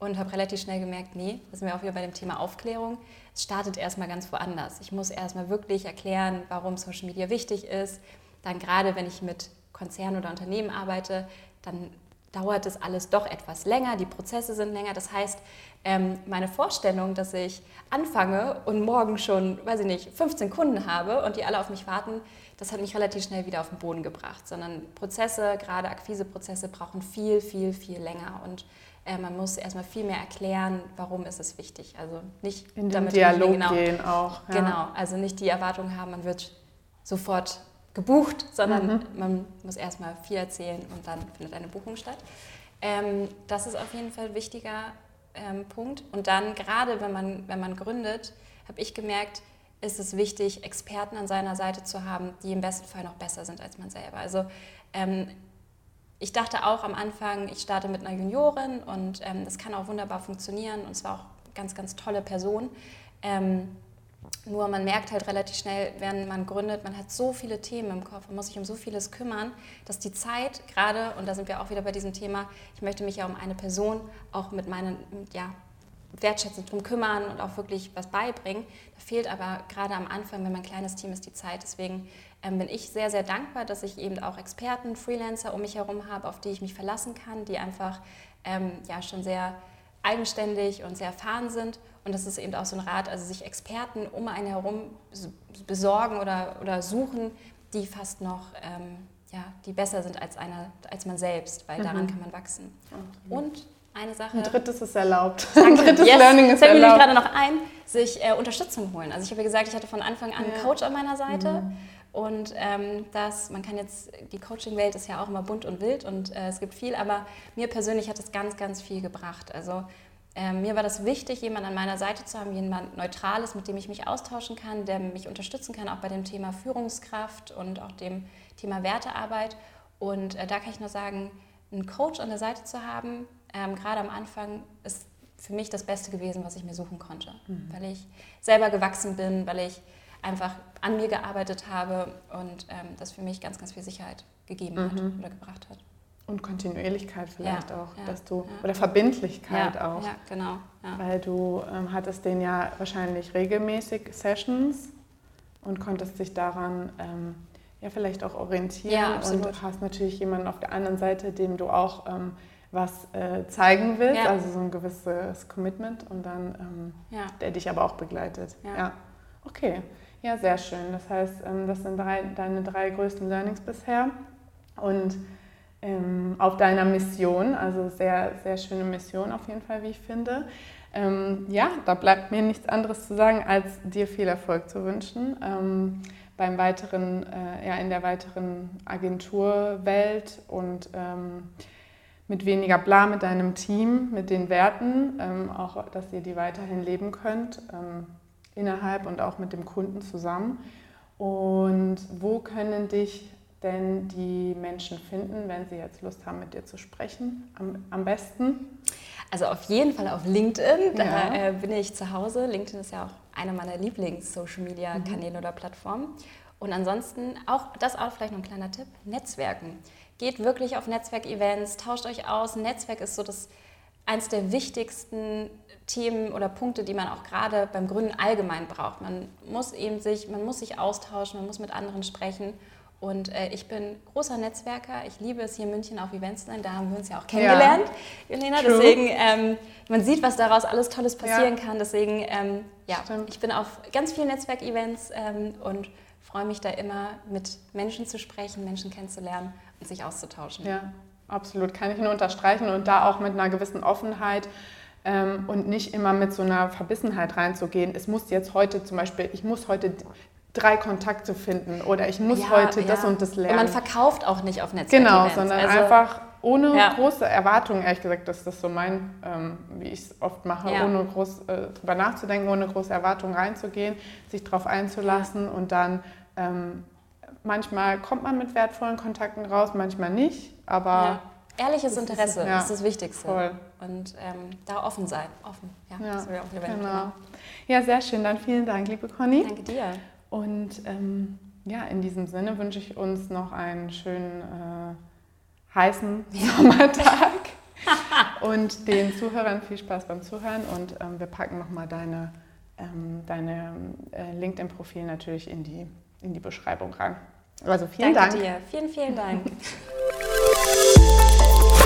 Und habe relativ schnell gemerkt, nee, das sind wir auch wieder bei dem Thema Aufklärung. Es startet erstmal ganz woanders. Ich muss erstmal wirklich erklären, warum Social Media wichtig ist. Dann gerade, wenn ich mit Konzernen oder Unternehmen arbeite, dann dauert es alles doch etwas länger, die Prozesse sind länger. Das heißt, ähm, meine Vorstellung, dass ich anfange und morgen schon, weiß ich nicht, 15 Kunden habe und die alle auf mich warten, das hat mich relativ schnell wieder auf den Boden gebracht, sondern Prozesse, gerade Akquiseprozesse, brauchen viel, viel, viel länger und äh, man muss erstmal viel mehr erklären, warum ist es wichtig. Also nicht
in den damit Dialog genau, gehen auch.
Ja. Genau, also nicht die Erwartung haben, man wird sofort gebucht, sondern mhm. man muss erstmal viel erzählen und dann findet eine Buchung statt. Ähm, das ist auf jeden Fall ein wichtiger ähm, Punkt. Und dann gerade, wenn man, wenn man gründet, habe ich gemerkt, ist es wichtig, Experten an seiner Seite zu haben, die im besten Fall noch besser sind als man selber. Also ähm, ich dachte auch am Anfang, ich starte mit einer Juniorin und ähm, das kann auch wunderbar funktionieren und es war auch ganz, ganz tolle Person. Ähm, nur man merkt halt relativ schnell, wenn man gründet, man hat so viele Themen im Kopf, man muss sich um so vieles kümmern, dass die Zeit gerade, und da sind wir auch wieder bei diesem Thema, ich möchte mich ja um eine Person auch mit meinen ja, wertschätzend drum kümmern und auch wirklich was beibringen. Da fehlt aber gerade am Anfang, wenn man ein kleines Team ist, die Zeit. Deswegen ähm, bin ich sehr, sehr dankbar, dass ich eben auch Experten, Freelancer um mich herum habe, auf die ich mich verlassen kann, die einfach ähm, ja, schon sehr eigenständig und sehr erfahren sind. Und das ist eben auch so ein Rat, also sich Experten um einen herum besorgen oder, oder suchen, die fast noch ähm, ja, die besser sind als, eine, als man selbst, weil mhm. daran kann man wachsen. Mhm. Und eine Sache.
Ein drittes ist erlaubt.
Ein drittes yes. Learning ist erlaubt. Fällt mir gerade noch ein, sich äh, Unterstützung holen. Also ich habe ja gesagt, ich hatte von Anfang an ja. einen Coach an meiner Seite. Mhm. Und ähm, das, man kann jetzt, die Coaching-Welt ist ja auch immer bunt und wild und äh, es gibt viel, aber mir persönlich hat es ganz, ganz viel gebracht. Also ähm, mir war das wichtig, jemanden an meiner Seite zu haben, jemand Neutrales, mit dem ich mich austauschen kann, der mich unterstützen kann, auch bei dem Thema Führungskraft und auch dem Thema Wertearbeit. Und äh, da kann ich nur sagen, einen Coach an der Seite zu haben, ähm, gerade am Anfang, ist für mich das Beste gewesen, was ich mir suchen konnte. Mhm. Weil ich selber gewachsen bin, weil ich einfach an mir gearbeitet habe und ähm, das für mich ganz, ganz viel Sicherheit gegeben mhm. hat oder gebracht hat.
Und Kontinuierlichkeit vielleicht ja, auch, ja, dass du, ja. oder Verbindlichkeit auch.
Ja, genau.
Weil du ähm, hattest den ja wahrscheinlich regelmäßig Sessions und konntest dich daran ähm, ja vielleicht auch orientieren und hast natürlich jemanden auf der anderen Seite, dem du auch ähm, was äh, zeigen willst, also so ein gewisses Commitment und dann, ähm, der dich aber auch begleitet. Ja. Okay. Ja, sehr schön. Das heißt, ähm, das sind drei, deine drei größten Learnings bisher. Und ähm, auf deiner Mission, also sehr, sehr schöne Mission auf jeden Fall, wie ich finde. Ähm, ja, da bleibt mir nichts anderes zu sagen, als dir viel Erfolg zu wünschen. Ähm, beim weiteren, äh, ja, in der weiteren Agenturwelt und ähm, mit weniger Bla mit deinem Team, mit den Werten, ähm, auch dass ihr die weiterhin leben könnt innerhalb und auch mit dem Kunden zusammen. Und wo können dich denn die Menschen finden, wenn sie jetzt Lust haben, mit dir zu sprechen? Am, am besten?
Also auf jeden Fall auf LinkedIn. Da ja. äh, bin ich zu Hause. LinkedIn ist ja auch einer meiner Lieblings-Social-Media-Kanäle mhm. oder Plattformen. Und ansonsten auch, das auch vielleicht noch ein kleiner Tipp, Netzwerken. Geht wirklich auf Netzwerkevents, tauscht euch aus. Netzwerk ist so das eines der wichtigsten Themen oder Punkte, die man auch gerade beim Gründen allgemein braucht. Man muss eben sich, man muss sich austauschen, man muss mit anderen sprechen. Und äh, ich bin großer Netzwerker. Ich liebe es hier in München auf Events zu sein. Da haben wir uns ja auch kennengelernt, ja. Jelena. Deswegen, ähm, man sieht, was daraus alles Tolles passieren ja. kann. Deswegen, ähm, ja, Stimmt. ich bin auf ganz vielen Netzwerkevents ähm, und freue mich da immer, mit Menschen zu sprechen, Menschen kennenzulernen und sich auszutauschen.
Ja, absolut. Kann ich nur unterstreichen und da auch mit einer gewissen Offenheit ähm, und nicht immer mit so einer Verbissenheit reinzugehen. Es muss jetzt heute zum Beispiel, ich muss heute drei Kontakte finden oder ich muss ja, heute ja. das und das lernen.
Und man verkauft auch nicht auf Netzwerk.
Genau, sondern also, einfach ohne ja. große Erwartungen, ehrlich gesagt, das ist so mein, ähm, wie ich es oft mache, ohne groß äh, drüber nachzudenken, ohne große Erwartungen reinzugehen, sich darauf einzulassen und dann ähm, manchmal kommt man mit wertvollen Kontakten raus, manchmal nicht, aber... Ja.
Ehrliches Interesse ist, ist das Wichtigste. Voll. Und ähm, da offen sein. Offen. Ja, ja das
auch genau. genau. Ja, sehr schön. Dann vielen Dank, liebe Conny.
Danke dir.
Und ähm, ja, in diesem Sinne wünsche ich uns noch einen schönen äh, heißen Sommertag und den Zuhörern viel Spaß beim Zuhören und ähm, wir packen nochmal deine, ähm, deine äh, LinkedIn-Profil natürlich in die, in die Beschreibung rein. Also vielen
Danke
Dank.
dir. Vielen, vielen Dank.